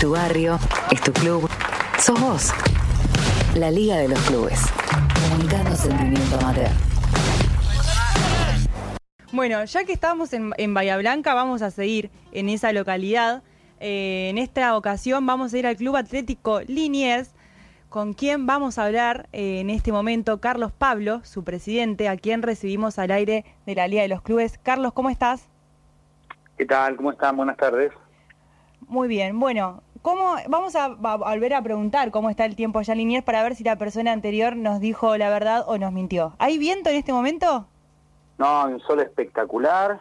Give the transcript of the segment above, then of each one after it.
tu barrio, es tu club, sos vos. La Liga de los Clubes. Comunicando sentimiento amateur. Bueno, ya que estamos en, en Bahía Blanca, vamos a seguir en esa localidad. Eh, en esta ocasión vamos a ir al Club Atlético Liniers, con quien vamos a hablar eh, en este momento, Carlos Pablo, su presidente, a quien recibimos al aire de la Liga de los Clubes. Carlos, ¿cómo estás? ¿Qué tal? ¿Cómo están? Buenas tardes. Muy bien, bueno, ¿cómo, vamos a, a volver a preguntar cómo está el tiempo allá en Liniers para ver si la persona anterior nos dijo la verdad o nos mintió. ¿Hay viento en este momento? No, hay un sol espectacular,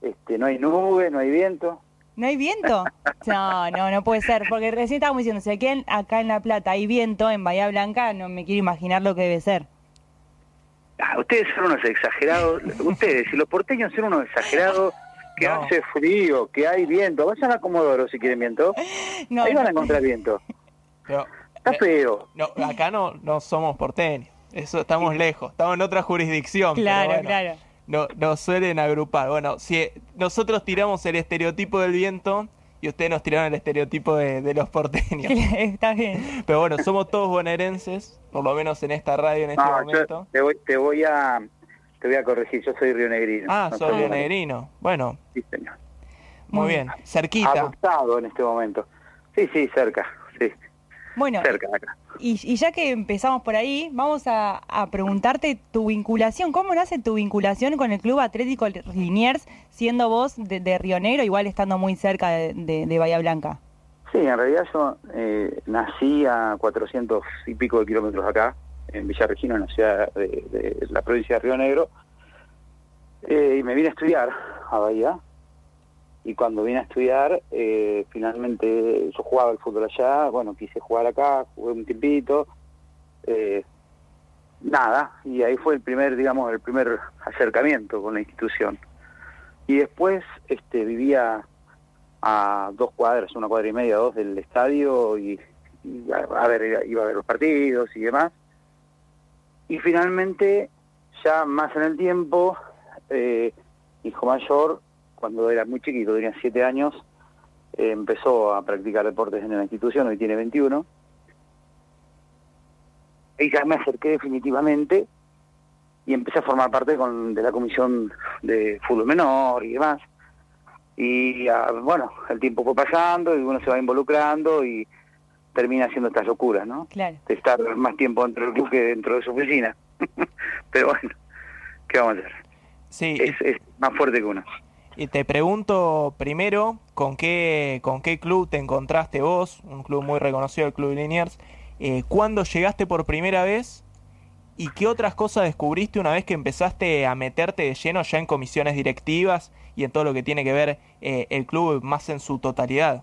este, no hay nube, no hay viento. ¿No hay viento? No, no, no puede ser, porque recién estábamos diciendo, si aquí en- acá en La Plata hay viento, en Bahía Blanca, no me quiero imaginar lo que debe ser. Ah, ustedes son unos exagerados, ustedes y los porteños son unos exagerados, que No. hace frío, que hay viento. Vayan a Comodoro si quieren viento. No, Ahí van a encontrar viento. Pero, Está eh, feo. no, acá no, no somos porteños. Eso estamos lejos. Estamos en otra jurisdicción. Claro, bueno, claro. No, nos suelen agrupar. Bueno, si nosotros tiramos el estereotipo del viento y ustedes nos tiraron el estereotipo de, de los porteños. Está bien. Pero bueno, somos todos bonaerenses, por lo menos en esta radio en este No, momento. yo te voy, te voy a te voy a corregir, yo soy rionegrino. Ah, No soy bonaerense. negrino. Bueno, Sí, señor. muy Muy bien. Cerquita. Adoptado en este momento. Sí, sí, cerca, sí, Bueno, cerca de acá. y, y ya que empezamos por ahí, vamos a, a preguntarte tu vinculación. ¿Cómo nace tu vinculación con el Club Atlético Liniers, siendo vos de, de Río Negro, igual estando muy cerca de, de- de Bahía Blanca? Sí, en realidad yo eh, nací a 400 y pico de kilómetros acá, en Villarregino, en la ciudad de, la provincia de Río Negro, eh, y me vine a estudiar a Bahía. Y cuando vine a estudiar, eh, finalmente yo jugaba el fútbol allá, bueno, quise jugar acá, jugué un tiempito, eh, nada, y ahí fue el primer, digamos, el primer acercamiento con la institución. Y después este, vivía a dos cuadras, una cuadra y media, dos del estadio y, y a, a ver, iba a ver los partidos y demás. Y finalmente, ya más en el tiempo, eh, hijo mayor, cuando era muy chiquito, tenía siete años, eh, empezó a practicar deportes en la institución, hoy tiene 21. Y ya me acerqué definitivamente y empecé a formar parte con, de la comisión de fútbol menor y demás. Y ah, bueno, el tiempo fue pasando y uno se va involucrando y termina haciendo estas locuras, ¿no? Claro. De estar más tiempo dentro del club que dentro de su oficina. Pero bueno, ¿qué vamos a hacer? Sí, Es, es más fuerte que uno. Y te pregunto primero, ¿con qué, con qué club te encontraste vos? Un club muy reconocido, el Club Liniers. Eh, ¿Cuándo llegaste por primera vez? ¿Y qué otras cosas descubriste una vez que empezaste a meterte de lleno ya en comisiones directivas y en todo lo que tiene que ver eh, el club más en su totalidad?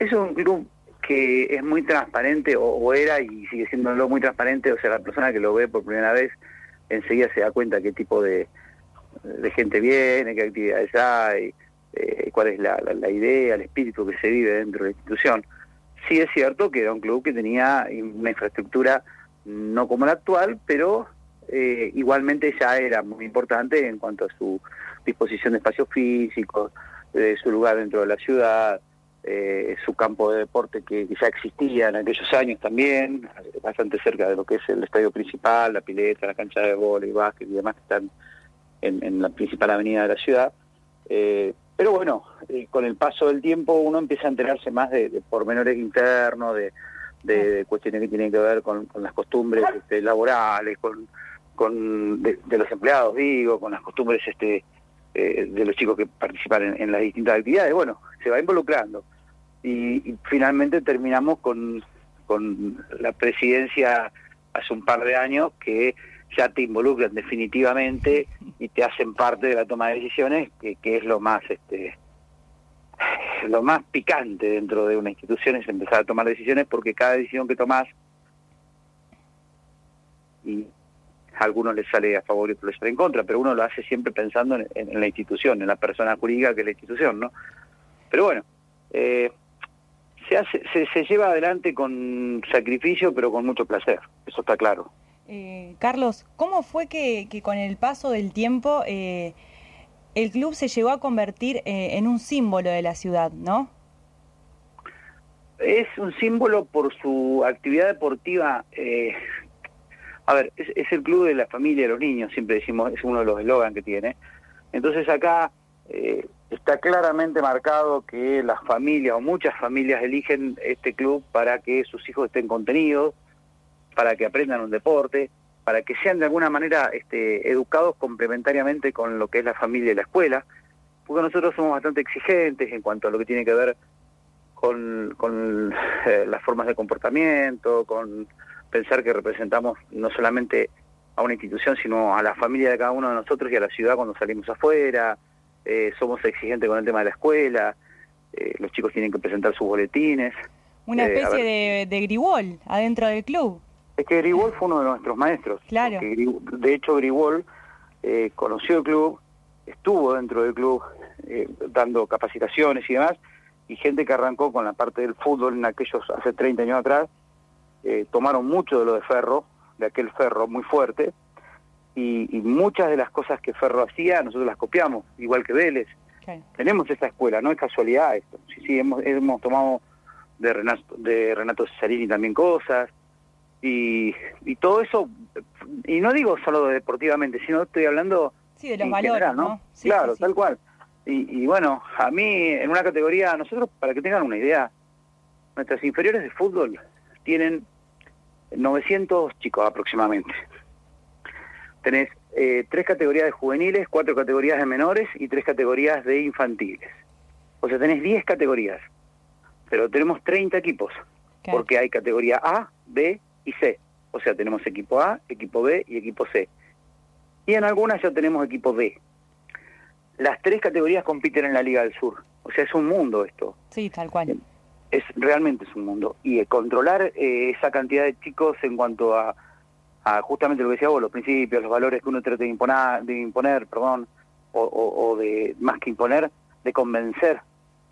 Es un club que es muy transparente, o, o era y sigue siendo muy transparente, o sea, la persona que lo ve por primera vez enseguida se da cuenta qué tipo de, gente viene, qué actividades hay, eh, cuál es la, la- la idea, el espíritu que se vive dentro de la institución. Sí es cierto que era un club que tenía una infraestructura no como la actual, pero eh, igualmente ya era muy importante en cuanto a su disposición de espacios físicos, de su lugar dentro de la ciudad, eh, su campo de deporte que, que ya existía en aquellos años también, bastante cerca de lo que es el estadio principal, la pileta, la cancha de vóley, básquet y demás que están en, en la principal avenida de la ciudad. Eh, pero bueno, eh, con el paso del tiempo uno empieza a enterarse más de, de pormenores internos, de, de- de cuestiones que tienen que ver con, con las costumbres este, laborales, con, con de, de los empleados, digo, con las costumbres este, eh, de los chicos que participan en, las distintas actividades. Bueno, se va involucrando. Y, finalmente terminamos con, con la presidencia hace un par de años que ya te involucran definitivamente y te hacen parte de la toma de decisiones, que, que es lo más este lo más picante dentro de una institución es empezar a tomar decisiones porque cada decisión que tomas y a algunos les sale a favor y otros les sale en contra, pero uno lo hace siempre pensando en, en- en la institución, en la persona jurídica que es la institución, ¿no? Pero bueno, eh, se, hace, se, se lleva adelante con sacrificio, pero con mucho placer, eso está claro. Eh, Carlos, ¿cómo fue que, que con el paso del tiempo eh, el club se llegó a convertir eh, en un símbolo de la ciudad, no? Es un símbolo por su actividad deportiva. A ver, es, el club de la familia de los niños, siempre decimos, es uno de los eslogans que tiene. Entonces acá eh, está claramente marcado que las familias o muchas familias eligen este club para que sus hijos estén contenidos, para que aprendan un deporte, para que sean de alguna manera este, educados complementariamente con lo que es la familia y la escuela, porque nosotros somos bastante exigentes en cuanto a lo que tiene que ver con, con eh, las formas de comportamiento, con pensar que representamos no solamente a una institución, sino a la familia de cada uno de nosotros y a la ciudad cuando salimos afuera, eh, somos exigentes con el tema de la escuela, eh, los chicos tienen que presentar sus boletines. Una eh, especie de, de Gribol adentro del club. Es que Gribol fue uno de nuestros maestros. Claro. De hecho, Gribol conoció el club, estuvo dentro del club dando capacitaciones y demás, y gente que arrancó con la parte del fútbol en aquellos hace 30 años atrás, tomaron mucho de lo de Ferro, de aquel Ferro muy fuerte, y, muchas de las cosas que Ferro hacía nosotros las copiamos, igual que Vélez. Tenemos esta escuela, no es casualidad esto. Sí, sí, hemos, hemos tomado de Renato, de Renato Cesarini también cosas, y, y todo eso, y no digo solo deportivamente, sino estoy hablando... Sí, de los valores, ¿no? claro, tal cual. Y, y bueno, a mí en una categoría, nosotros, para que tengan una idea, nuestras inferiores de fútbol tienen 900 chicos aproximadamente tenés eh, tres categorías de juveniles, cuatro categorías de menores y tres categorías de infantiles. O sea, tenés 10 categorías, pero tenemos 30 equipos, porque hay categoría A, B y C. O sea, tenemos equipo A, equipo B y equipo C. Y en algunas ya tenemos equipo D. Las tres categorías compiten en la Liga del Sur. O sea, es un mundo esto. Sí, tal cual. Es realmente es un mundo. Y controlar eh, esa cantidad de chicos en cuanto a justamente lo que decía vos, los principios, los valores que uno trata de imponer, de imponer perdón, o, de, más que imponer, de convencer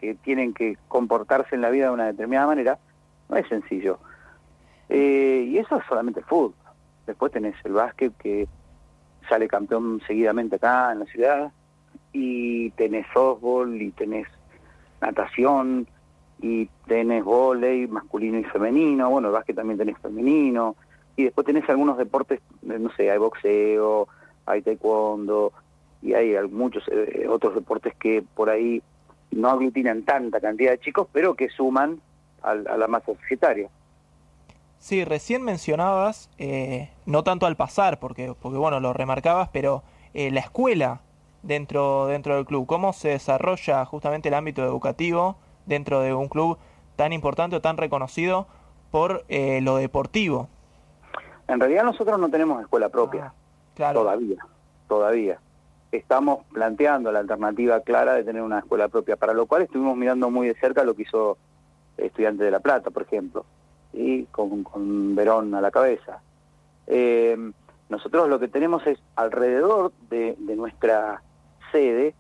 que tienen que comportarse en la vida de una determinada manera, no es sencillo. Eh, y eso es solamente el fútbol. Después tenés el básquet que sale campeón seguidamente acá en la ciudad, y tenés softball, y tenés natación, y tenés volei masculino y femenino, bueno, el básquet también tenés femenino, y después tenés algunos deportes, eh, no sé, hay boxeo, hay taekwondo y hay muchos eh, otros deportes que por ahí no aglutinan tanta cantidad de chicos, pero que suman a, la masa societaria. Sí, recién mencionabas, eh, no tanto al pasar, porque, porque bueno, lo remarcabas, pero la escuela dentro, dentro del club, cómo se desarrolla justamente el ámbito educativo dentro de un club tan importante o tan reconocido por lo deportivo. En realidad nosotros no tenemos escuela propia, ah, todavía, todavía. Estamos planteando la alternativa clara de tener una escuela propia, para lo cual estuvimos mirando muy de cerca lo que hizo Estudiante de La Plata, por ejemplo, y con, Verón a la cabeza. Eh, nosotros lo que tenemos es alrededor de, de nuestra sede,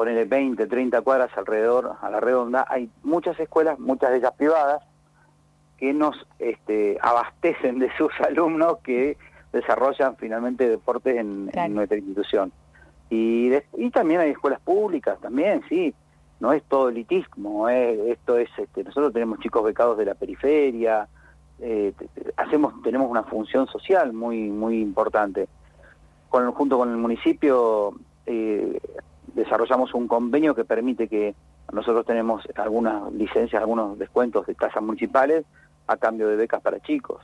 ponerle 20, 30 cuadras alrededor, a la redonda, hay muchas escuelas, muchas de ellas privadas, que nos este, abastecen de sus alumnos que desarrollan finalmente deportes en, nuestra institución. Y, y también hay escuelas públicas, también, sí, no es todo elitismo, eh, esto es, este, nosotros tenemos chicos becados de la periferia, eh, hacemos, tenemos una función social muy, muy importante. Con, junto con el municipio eh, desarrollamos un convenio que permite que nosotros tenemos algunas licencias, algunos descuentos de tasas municipales a cambio de becas para chicos.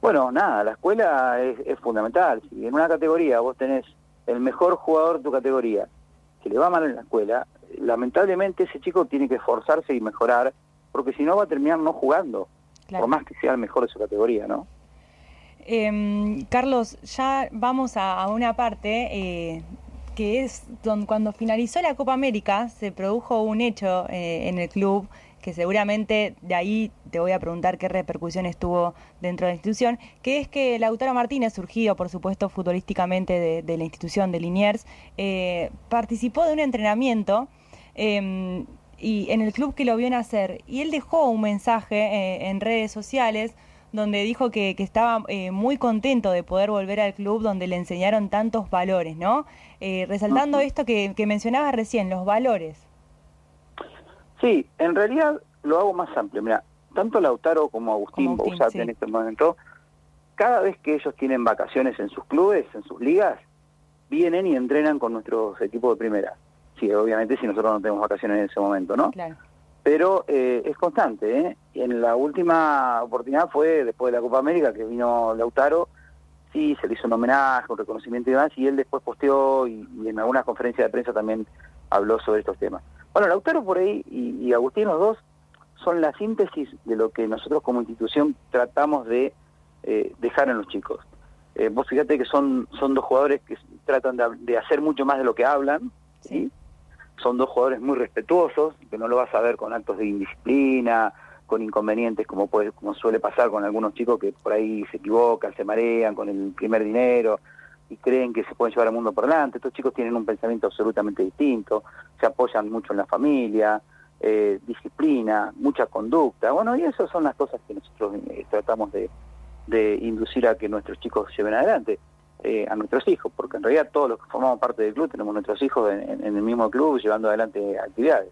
Bueno, nada, la escuela es, fundamental. Si en una categoría vos tenés el mejor jugador de tu categoría que le va mal en la escuela, lamentablemente ese chico tiene que esforzarse y mejorar, porque si no va a terminar no jugando, por más que sea el mejor de su categoría, ¿no? Em, Carlos, ya vamos a, una parte eh, que es donde, cuando finalizó la Copa América, se produjo un hecho eh, en el club que seguramente de ahí te voy a preguntar qué repercusiones tuvo dentro de la institución, que es que Lautaro Martínez, surgido por supuesto futbolísticamente de, la institución de Liniers, eh, participó de un entrenamiento em, y en el club que lo vio nacer. Y él dejó un mensaje eh, en redes sociales donde dijo que, estaba eh, muy contento de poder volver al club donde le enseñaron tantos valores, ¿no? resaltando esto que, que mencionabas recién, los valores. Sí, en realidad lo hago más amplio. Mira, tanto Lautaro como Agustín, Como Agustín, sí. en este momento, cada vez que ellos tienen vacaciones en sus clubes, en sus ligas, vienen y entrenan con nuestros equipos de primera. Sí, obviamente si nosotros no tenemos vacaciones en ese momento, ¿no? Claro. Pero eh, es constante, ¿eh? En la última oportunidad fue después de la Copa América que vino Lautaro, sí, se le hizo un homenaje, un reconocimiento y demás, y él después posteó y, y en algunas conferencias de prensa también habló sobre estos temas. Bueno, Lautaro por ahí y, y Agustín, los dos, son la síntesis de lo que nosotros como institución tratamos de eh, dejar en los chicos. Eh, vos fíjate que son, son dos jugadores que tratan de hacer mucho más de lo que hablan, ¿sí? son dos jugadores muy respetuosos, que no lo vas a ver con actos de indisciplina, con inconvenientes como puede, como suele pasar con algunos chicos que por ahí se equivocan, se marean con el primer dinero y creen que se pueden llevar al mundo por delante. Estos chicos tienen un pensamiento absolutamente distinto, se apoyan mucho en la familia, eh, disciplina, mucha conducta. Bueno, y esas son las cosas que nosotros eh, tratamos de, de inducir a que nuestros chicos lleven adelante. eh, a nuestros hijos, porque en realidad todos los que formamos parte del club tenemos nuestros hijos en, en- en el mismo club llevando adelante actividades.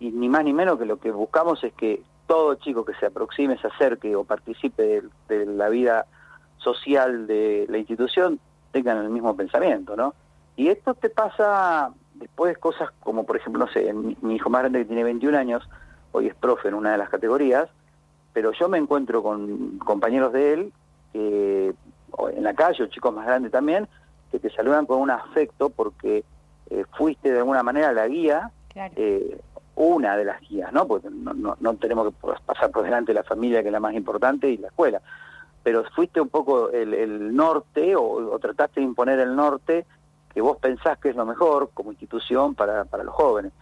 Y ni más ni menos que lo que buscamos es que todo chico que se aproxime, se acerque o participe de, de la vida social de la institución tengan el mismo pensamiento, ¿no? Y esto te pasa después cosas como, por ejemplo, no sé, mi, mi hijo más grande que tiene 21 años, hoy es profe en una de las categorías, pero yo me encuentro con compañeros de él que en la calle, o chicos más grandes también, que te saludan con un afecto porque eh, fuiste de alguna manera la guía, Claro. eh, una de las guías, ¿no? Porque no, no, tenemos que pasar por delante la familia, que es la más importante, y la escuela. Pero fuiste un poco el, el norte, o, o trataste de imponer el norte que vos pensás que es lo mejor como institución para, para los jóvenes.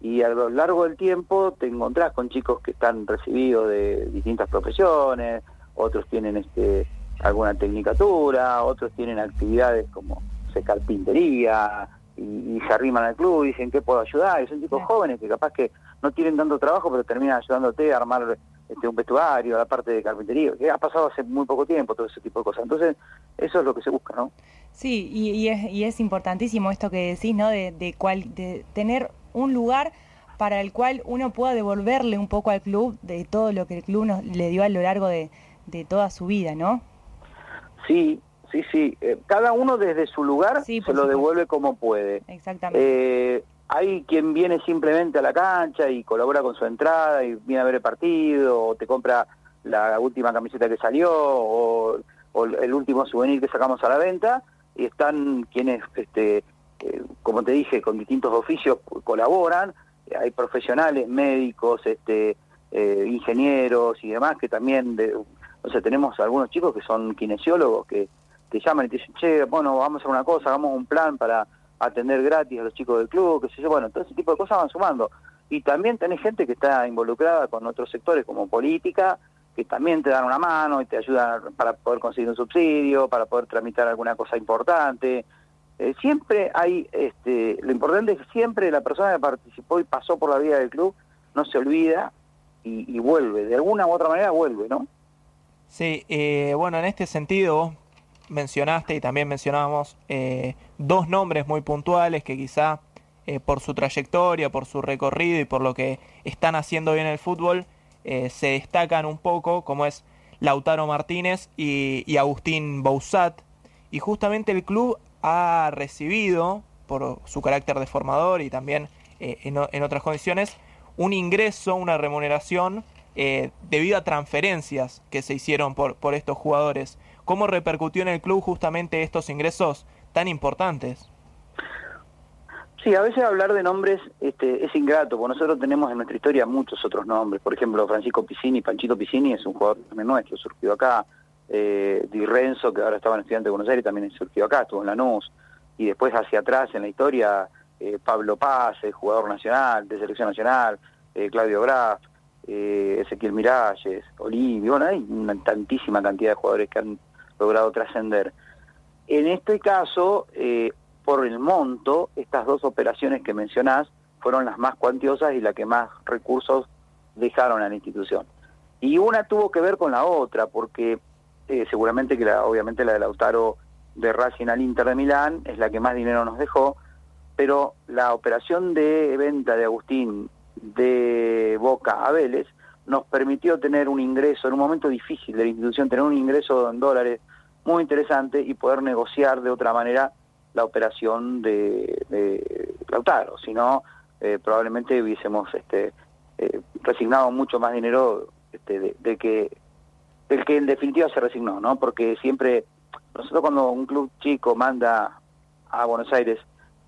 Y a lo largo del tiempo te encontrás con chicos que están recibidos de distintas profesiones, otros tienen este alguna tecnicatura, otros tienen actividades como sé, carpintería, y, y se arriman al club y dicen que puedo ayudar, y son chicos jóvenes que capaz que no tienen tanto trabajo, pero terminan ayudándote a armar este, un vestuario, la parte de carpintería, que ha pasado hace muy poco tiempo, todo ese tipo de cosas. Entonces, eso es lo que se busca, ¿no? Sí, y, y es, y es importantísimo esto que decís, ¿no? De, de, cual, de tener un lugar para el cual uno pueda devolverle un poco al club de todo lo que el club nos, le dio a lo largo de, de toda su vida, ¿no? Sí, sí, sí. Eh, cada uno desde su lugar Sí, se lo devuelve como puede. Exactamente. Eh, hay quien viene simplemente a la cancha y colabora con su entrada y viene a ver el partido o te compra la última camiseta que salió o, o el último souvenir que sacamos a la venta y están quienes, este, eh, como te dije, con distintos oficios colaboran. Hay profesionales, médicos, este, eh, ingenieros y demás que también, de, o sea, tenemos algunos chicos que son kinesiólogos que te llaman y te dicen, che, bueno, vamos a hacer una cosa, hagamos un plan para atender gratis a los chicos del club, qué sé yo, bueno, todo ese tipo de cosas van sumando. Y también tenés gente que está involucrada con otros sectores como política, que también te dan una mano y te ayudan para poder conseguir un subsidio, para poder tramitar alguna cosa importante. Eh, siempre hay, este, lo importante es que siempre la persona que participó y pasó por la vida del club no se olvida y, y vuelve, de alguna u otra manera vuelve, ¿no? Sí, eh, bueno, en este sentido mencionaste y también mencionábamos eh, dos nombres muy puntuales que quizá eh, por su trayectoria, por su recorrido y por lo que están haciendo bien el fútbol, eh, se destacan un poco, como es Lautaro Martínez y, Agustín Bouzat. Y justamente el club ha recibido, por su carácter de formador y también eh, en, en otras condiciones, un ingreso, una remuneración debido a transferencias que se hicieron por, por estos jugadores. ¿Cómo repercutió en el club justamente estos ingresos tan importantes? Sí, a veces hablar de nombres este, es ingrato, porque nosotros tenemos en nuestra historia muchos otros nombres. Por ejemplo, Francisco Piscini, Panchito Piscini es un jugador también nuestro, surgió acá. Eh, Di Renzo, que ahora estaba en Estudiante de Buenos Aires, también surgió acá, estuvo en Lanús. Y después hacia atrás en la historia, eh, Pablo Paz, el jugador nacional, de selección nacional, eh, Claudio Graf, eh, Ezequiel Miralles, Olivio, bueno, hay tantísima cantidad de jugadores que han logrado trascender. En este caso, eh, por el monto, estas dos operaciones que mencionás fueron las más cuantiosas y las que más recursos dejaron a la institución. Y una tuvo que ver con la otra, porque eh, seguramente que la, obviamente la de Lautaro de Racing al Inter de Milán es la que más dinero nos dejó, pero la operación de venta de Agustín, de Boca a Vélez, nos permitió tener un ingreso en un momento difícil de la institución, tener un ingreso en dólares muy interesante y poder negociar de otra manera la operación de, Lautaro, si no, eh, probablemente hubiésemos este, eh, resignado mucho más dinero este, de, de, que del que en definitiva se resignó, ¿no? Porque siempre, nosotros cuando un club chico manda a Buenos Aires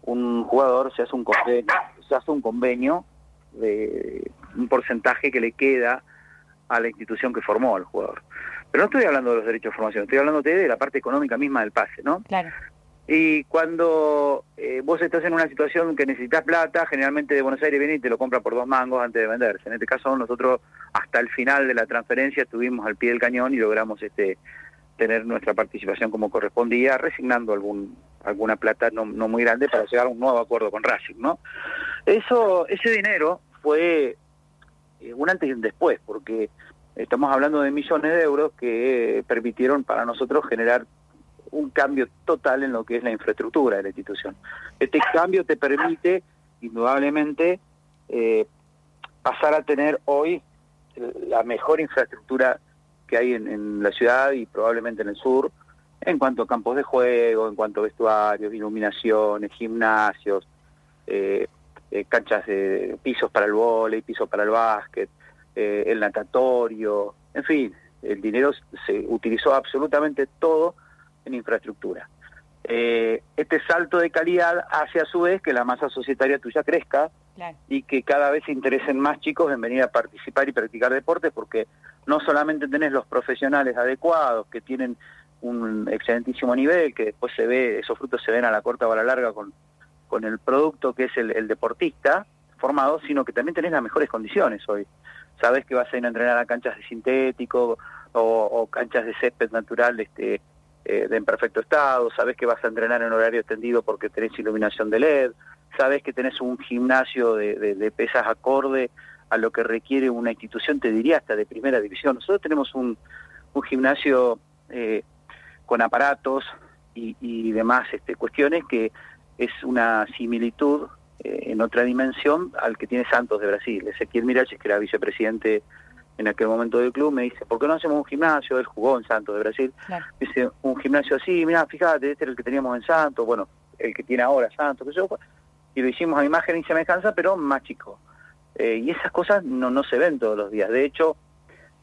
un jugador, se hace un convenio, se hace un convenio de un porcentaje que le queda a la institución que formó al jugador. Pero no estoy hablando de los derechos de formación, estoy hablando de la parte económica misma del pase, ¿no? Claro. Y cuando eh, vos estás en una situación que necesitas plata, generalmente de Buenos Aires viene y te lo compra por dos mangos antes de venderse. En este caso nosotros hasta el final de la transferencia estuvimos al pie del cañón y logramos este tener nuestra participación como correspondía, resignando algún alguna plata no, no muy grande para llegar a un nuevo acuerdo con Racing, ¿no? Eso, ese dinero fue eh, un antes y un después, porque estamos hablando de millones de euros que permitieron para nosotros generar un cambio total en lo que es la infraestructura de la institución. Este cambio te permite, indudablemente, eh, pasar a tener hoy la mejor infraestructura que hay en, en, la ciudad y probablemente en el sur, en cuanto a campos de juego, en cuanto a vestuarios, iluminaciones, gimnasios, eh, eh, canchas de pisos para el vóley, pisos para el básquet, eh, el natatorio, en fin, el dinero se utilizó absolutamente todo en infraestructura. Eh, este salto de calidad hace a su vez que la masa societaria tuya crezca claro. y que cada vez se interesen más chicos en venir a participar y practicar deportes porque no solamente tenés los profesionales adecuados que tienen un excelentísimo nivel, que después se ve, esos frutos se ven a la corta o a la larga con, con el producto que es el, el deportista formado, sino que también tenés las mejores condiciones hoy. Sabés que vas a ir a entrenar a canchas de sintético o, canchas de césped natural este, eh, de en perfecto estado, sabés que vas a entrenar en horario extendido porque tenés iluminación de LED, sabés que tenés un gimnasio de, de, de, pesas acorde a lo que requiere una institución, te diría hasta de primera división. Nosotros tenemos un, un gimnasio eh, con aparatos y, y demás este, cuestiones que es una similitud eh, en otra dimensión al que tiene Santos de Brasil. Ezequiel Miralles, que era vicepresidente en aquel momento del club, me dice, ¿por qué no hacemos un gimnasio? Él jugó en Santos de Brasil. Claro. Dice, un gimnasio así, mira, fíjate, este era el que teníamos en Santos, bueno, el que tiene ahora Santos, que yo, y lo hicimos a imagen y semejanza, pero más chico. Eh, y esas cosas no, no se ven todos los días. De hecho,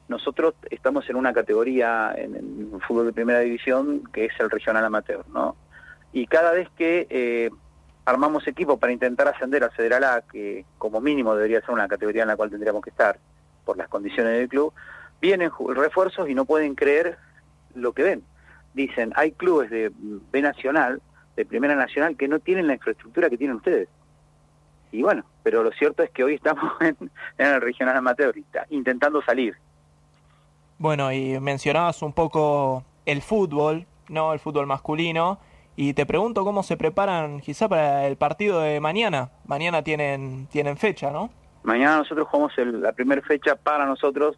nosotros estamos en una categoría en, en fútbol de primera división que es el regional amateur, ¿no? Y cada vez que eh, armamos equipo para intentar ascender al Federal A, que como mínimo debería ser una categoría en la cual tendríamos que estar, por las condiciones del club, vienen refuerzos y no pueden creer lo que ven. Dicen, hay clubes de B Nacional, de Primera Nacional, que no tienen la infraestructura que tienen ustedes. Y bueno, pero lo cierto es que hoy estamos en, en el regional amateur, intentando salir. Bueno, y mencionabas un poco el fútbol, ¿no? El fútbol masculino. Y te pregunto cómo se preparan quizá para el partido de mañana. Mañana tienen, tienen fecha, ¿no? Mañana nosotros jugamos el, la primera fecha para nosotros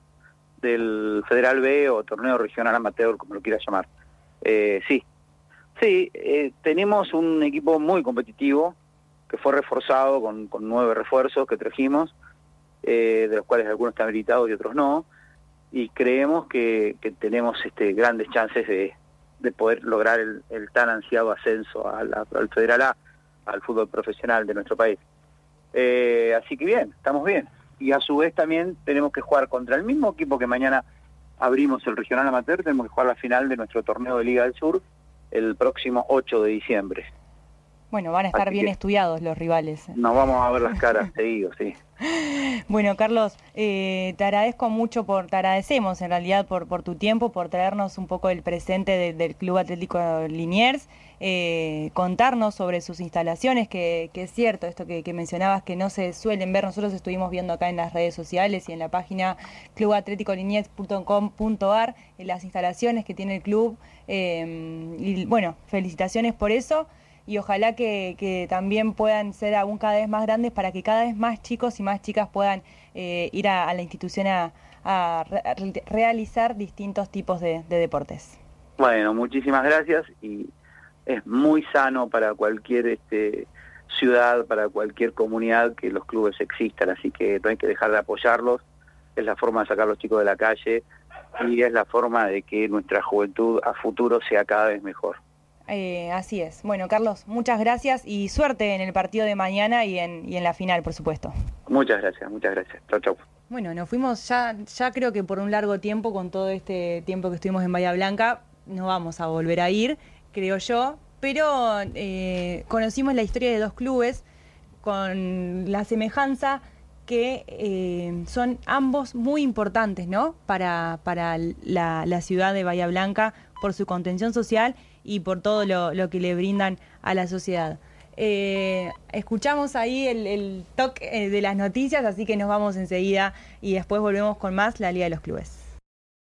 del Federal B o Torneo Regional Amateur, como lo quieras llamar. Eh, sí, sí, eh, tenemos un equipo muy competitivo que fue reforzado con, con nueve refuerzos que trajimos, eh, de los cuales algunos están habilitados y otros no, y creemos que, que tenemos este, grandes chances de, de poder lograr el, tan ansiado ascenso al Federal A, al fútbol profesional de nuestro país. Eh, así que bien, estamos bien. Y a su vez también tenemos que jugar contra el mismo equipo que mañana abrimos el regional amateur, tenemos que jugar la final de nuestro torneo de Liga del Sur el próximo 8 de diciembre. Bueno, van a estar Así bien estudiados los rivales. Nos vamos a ver las caras seguidos, sí. Bueno, Carlos, eh, te agradezco mucho por, te agradecemos en realidad por, por tu tiempo, por traernos un poco el presente de, del Club Atlético Liniers, eh, contarnos sobre sus instalaciones, que, que es cierto esto que, que, mencionabas, que no se suelen ver, nosotros estuvimos viendo acá en las redes sociales y en la página clubatléticoliniers.com.ar las instalaciones que tiene el club, eh, y bueno, felicitaciones por eso y ojalá que, también puedan ser aún cada vez más grandes para que cada vez más chicos y más chicas puedan eh, ir a, la institución a, a re realizar distintos tipos de, de, deportes. Bueno, muchísimas gracias y es muy sano para cualquier este ciudad, para cualquier comunidad que los clubes existan, así que no hay que dejar de apoyarlos, es la forma de sacar a los chicos de la calle y es la forma de que nuestra juventud a futuro sea cada vez mejor. Eh, así es. Bueno, Carlos, muchas gracias y suerte en el partido de mañana y en, y en la final, por supuesto. Muchas gracias, muchas gracias. Chau, chau. Bueno, nos fuimos ya, ya creo que por un largo tiempo, con todo este tiempo que estuvimos en Bahía Blanca, no vamos a volver a ir, creo yo, pero eh, conocimos la historia de dos clubes con la semejanza que eh, son ambos muy importantes, ¿no? Para, para la, la, ciudad de Bahía Blanca, por su contención social y por todo lo, que le brindan a la sociedad. Eh, escuchamos ahí el, el toque de las noticias, así que nos vamos enseguida y después volvemos con más la Liga de los Clubes.